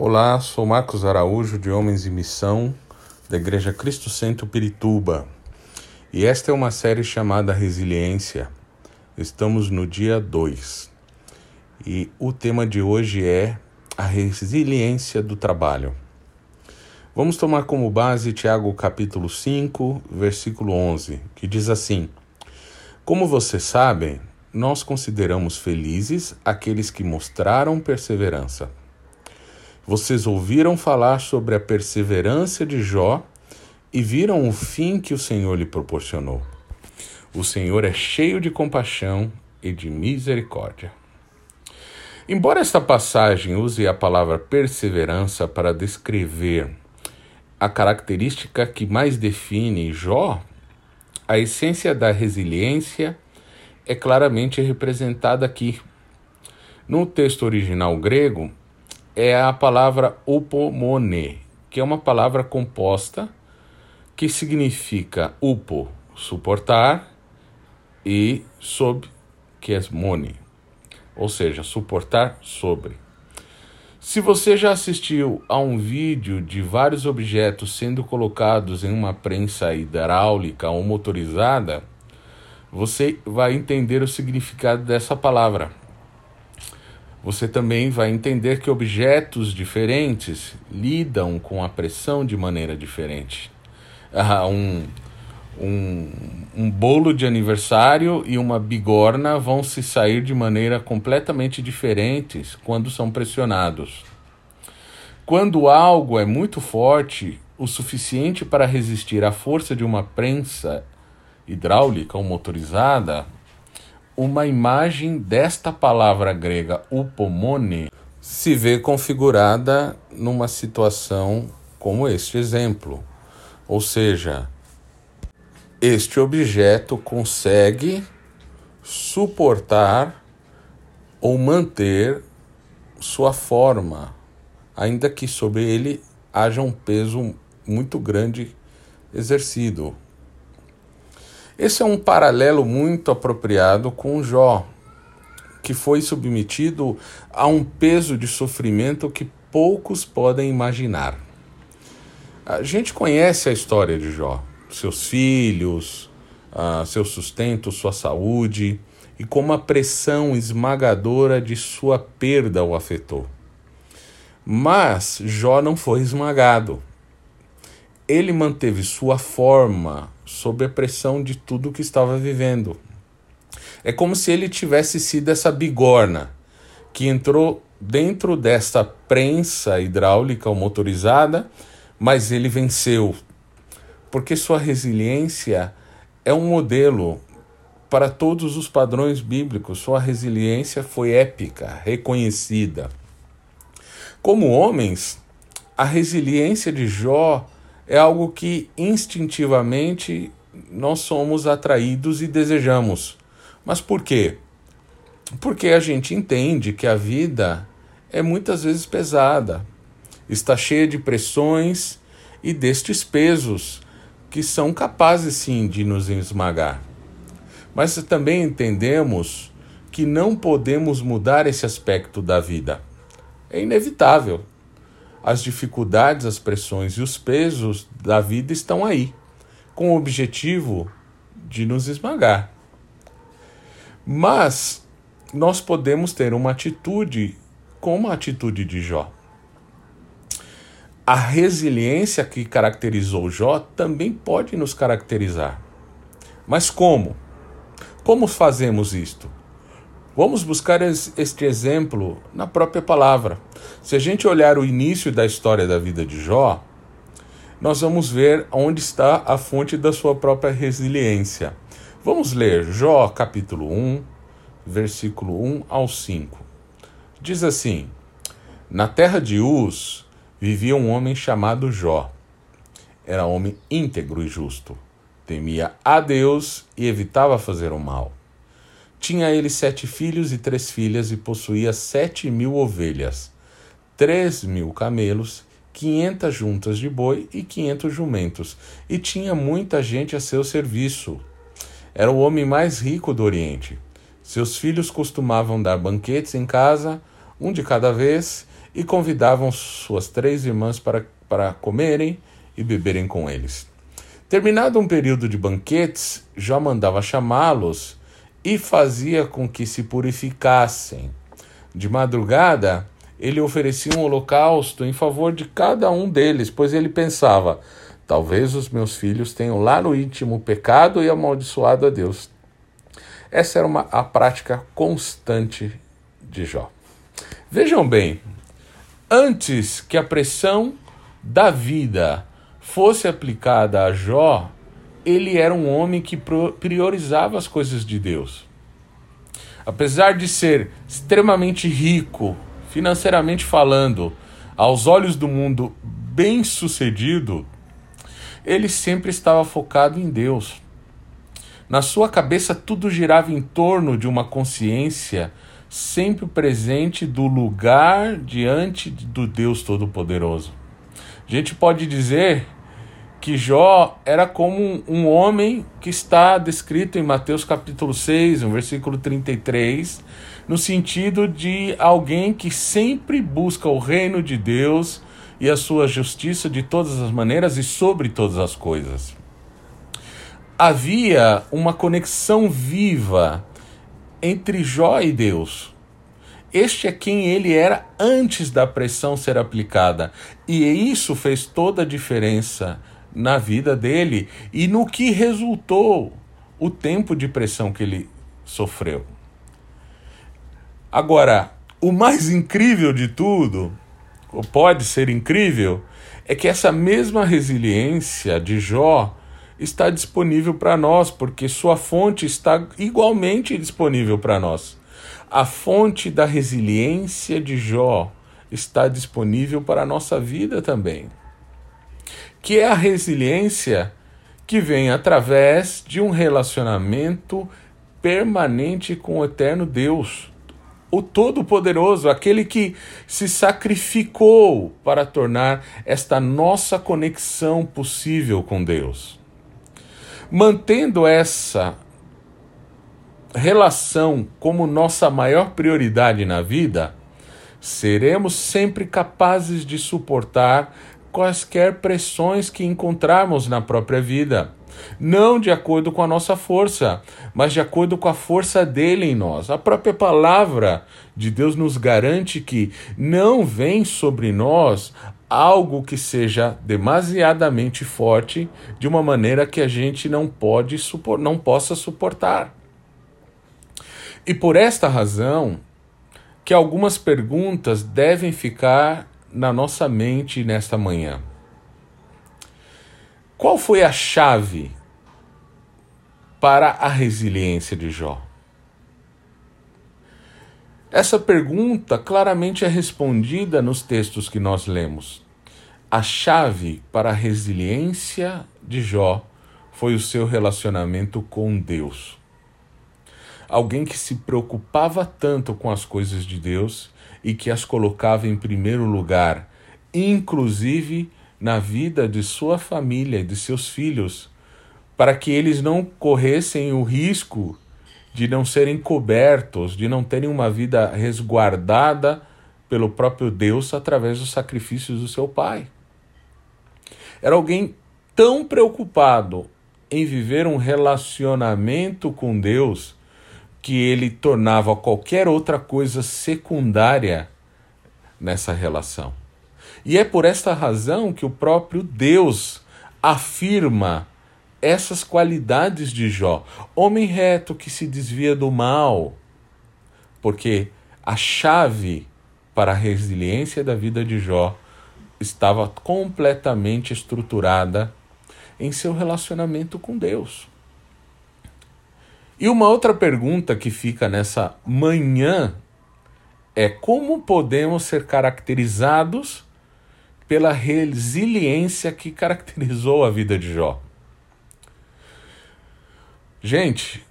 Olá, sou Marcos Araújo, de Homens em Missão, da Igreja Cristo Centro Pirituba. E esta é uma série chamada Resiliência. Estamos no dia 2. E o tema de hoje é a resiliência do trabalho. Vamos tomar como base Tiago capítulo 5, versículo 11, que diz assim: Como vocês sabem, nós consideramos felizes aqueles que mostraram perseverança. Vocês ouviram falar sobre a perseverança de Jó e viram o fim que o Senhor lhe proporcionou. O Senhor é cheio de compaixão e de misericórdia. Embora esta passagem use a palavra perseverança para descrever a característica que mais define Jó, a essência da resiliência é claramente representada aqui. No texto original grego, é a palavra upomone, que é uma palavra composta que significa upo, suportar, e sob, que é mone, ou seja, suportar sobre. Se você já assistiu a um vídeo de vários objetos sendo colocados em uma prensa hidráulica ou motorizada, você vai entender o significado dessa palavra você também vai entender que objetos diferentes lidam com a pressão de maneira diferente. Ah, um, um, um bolo de aniversário e uma bigorna vão se sair de maneira completamente diferentes quando são pressionados. Quando algo é muito forte, o suficiente para resistir à força de uma prensa hidráulica ou motorizada, uma imagem desta palavra grega upomone se vê configurada numa situação como este exemplo. Ou seja, este objeto consegue suportar ou manter sua forma, ainda que sobre ele haja um peso muito grande exercido. Esse é um paralelo muito apropriado com Jó, que foi submetido a um peso de sofrimento que poucos podem imaginar. A gente conhece a história de Jó, seus filhos, uh, seu sustento, sua saúde e como a pressão esmagadora de sua perda o afetou. Mas Jó não foi esmagado ele manteve sua forma sob a pressão de tudo que estava vivendo. É como se ele tivesse sido essa bigorna que entrou dentro desta prensa hidráulica ou motorizada, mas ele venceu. Porque sua resiliência é um modelo para todos os padrões bíblicos. Sua resiliência foi épica, reconhecida. Como homens, a resiliência de Jó é algo que instintivamente nós somos atraídos e desejamos. Mas por quê? Porque a gente entende que a vida é muitas vezes pesada, está cheia de pressões e destes pesos que são capazes sim de nos esmagar. Mas também entendemos que não podemos mudar esse aspecto da vida. É inevitável as dificuldades, as pressões e os pesos da vida estão aí, com o objetivo de nos esmagar. Mas nós podemos ter uma atitude como a atitude de Jó. A resiliência que caracterizou Jó também pode nos caracterizar. Mas como? Como fazemos isto? Vamos buscar este exemplo na própria palavra. Se a gente olhar o início da história da vida de Jó, nós vamos ver onde está a fonte da sua própria resiliência. Vamos ler Jó capítulo 1, versículo 1 ao 5. Diz assim: Na terra de Uz vivia um homem chamado Jó. Era homem íntegro e justo. Temia a Deus e evitava fazer o mal. Tinha ele sete filhos e três filhas, e possuía sete mil ovelhas, três mil camelos, quinhentas juntas de boi e quinhentos jumentos, e tinha muita gente a seu serviço. Era o homem mais rico do Oriente. Seus filhos costumavam dar banquetes em casa, um de cada vez, e convidavam suas três irmãs para, para comerem e beberem com eles. Terminado um período de banquetes, Jó mandava chamá-los e fazia com que se purificassem. De madrugada, ele oferecia um holocausto em favor de cada um deles, pois ele pensava: talvez os meus filhos tenham lá no íntimo pecado e amaldiçoado a Deus. Essa era uma, a prática constante de Jó. Vejam bem, antes que a pressão da vida fosse aplicada a Jó, ele era um homem que priorizava as coisas de Deus. Apesar de ser extremamente rico, financeiramente falando, aos olhos do mundo bem sucedido, ele sempre estava focado em Deus. Na sua cabeça tudo girava em torno de uma consciência sempre presente do lugar diante do Deus Todo-Poderoso. A gente pode dizer que Jó era como um homem que está descrito em Mateus capítulo 6, no versículo 33, no sentido de alguém que sempre busca o reino de Deus e a sua justiça de todas as maneiras e sobre todas as coisas. Havia uma conexão viva entre Jó e Deus. Este é quem ele era antes da pressão ser aplicada. E isso fez toda a diferença na vida dele e no que resultou o tempo de pressão que ele sofreu. Agora, o mais incrível de tudo, ou pode ser incrível, é que essa mesma resiliência de Jó está disponível para nós, porque sua fonte está igualmente disponível para nós. A fonte da resiliência de Jó está disponível para a nossa vida também. Que é a resiliência que vem através de um relacionamento permanente com o eterno Deus, o Todo-Poderoso, aquele que se sacrificou para tornar esta nossa conexão possível com Deus. Mantendo essa relação como nossa maior prioridade na vida, seremos sempre capazes de suportar quaisquer pressões que encontrarmos na própria vida. Não de acordo com a nossa força, mas de acordo com a força dele em nós. A própria palavra de Deus nos garante que não vem sobre nós algo que seja demasiadamente forte de uma maneira que a gente não pode não possa suportar. E por esta razão que algumas perguntas devem ficar na nossa mente nesta manhã. Qual foi a chave para a resiliência de Jó? Essa pergunta claramente é respondida nos textos que nós lemos. A chave para a resiliência de Jó foi o seu relacionamento com Deus alguém que se preocupava tanto com as coisas de Deus e que as colocava em primeiro lugar, inclusive na vida de sua família e de seus filhos, para que eles não corressem o risco de não serem cobertos, de não terem uma vida resguardada pelo próprio Deus através dos sacrifícios do seu pai. Era alguém tão preocupado em viver um relacionamento com Deus que ele tornava qualquer outra coisa secundária nessa relação. E é por esta razão que o próprio Deus afirma essas qualidades de Jó. Homem reto que se desvia do mal. Porque a chave para a resiliência da vida de Jó estava completamente estruturada em seu relacionamento com Deus. E uma outra pergunta que fica nessa manhã é como podemos ser caracterizados pela resiliência que caracterizou a vida de Jó? Gente,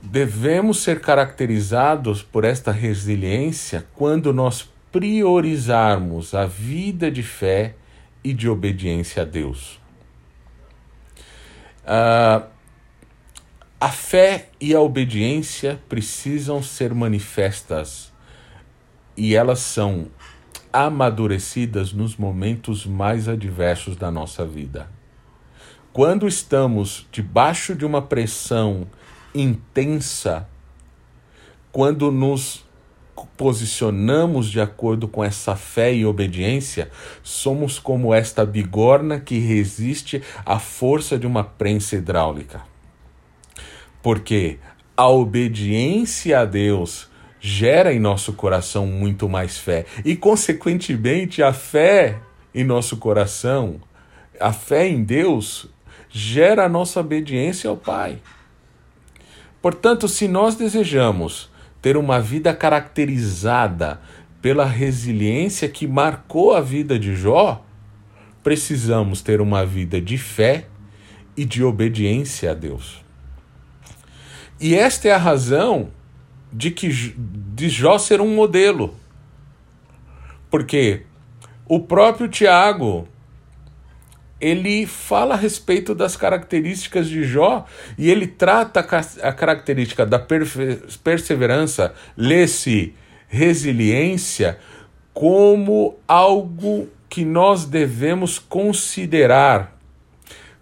devemos ser caracterizados por esta resiliência quando nós priorizarmos a vida de fé e de obediência a Deus. Uh, a fé e a obediência precisam ser manifestas e elas são amadurecidas nos momentos mais adversos da nossa vida. Quando estamos debaixo de uma pressão intensa, quando nos posicionamos de acordo com essa fé e obediência, somos como esta bigorna que resiste à força de uma prensa hidráulica. Porque a obediência a Deus gera em nosso coração muito mais fé e, consequentemente, a fé em nosso coração, a fé em Deus, gera a nossa obediência ao Pai. Portanto, se nós desejamos ter uma vida caracterizada pela resiliência que marcou a vida de Jó, precisamos ter uma vida de fé e de obediência a Deus. E esta é a razão de que de Jó ser um modelo. Porque o próprio Tiago ele fala a respeito das características de Jó e ele trata a característica da perseverança, lê-se resiliência, como algo que nós devemos considerar,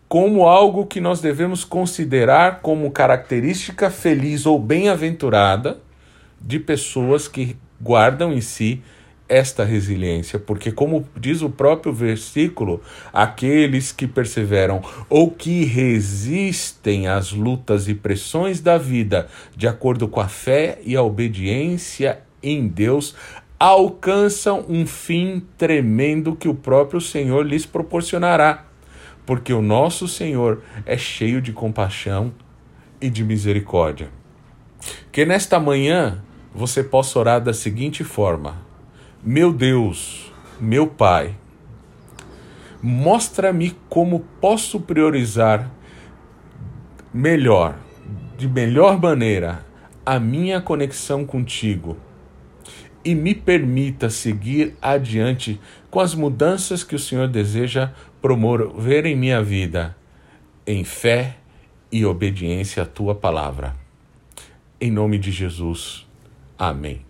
como algo que nós devemos considerar como característica feliz ou bem-aventurada de pessoas que guardam em si esta resiliência, porque, como diz o próprio versículo, aqueles que perseveram ou que resistem às lutas e pressões da vida, de acordo com a fé e a obediência em Deus, alcançam um fim tremendo que o próprio Senhor lhes proporcionará, porque o nosso Senhor é cheio de compaixão e de misericórdia. Que nesta manhã você possa orar da seguinte forma meu Deus, meu Pai, mostra-me como posso priorizar melhor, de melhor maneira, a minha conexão contigo e me permita seguir adiante com as mudanças que o Senhor deseja promover em minha vida, em fé e obediência à tua palavra. Em nome de Jesus. Amém.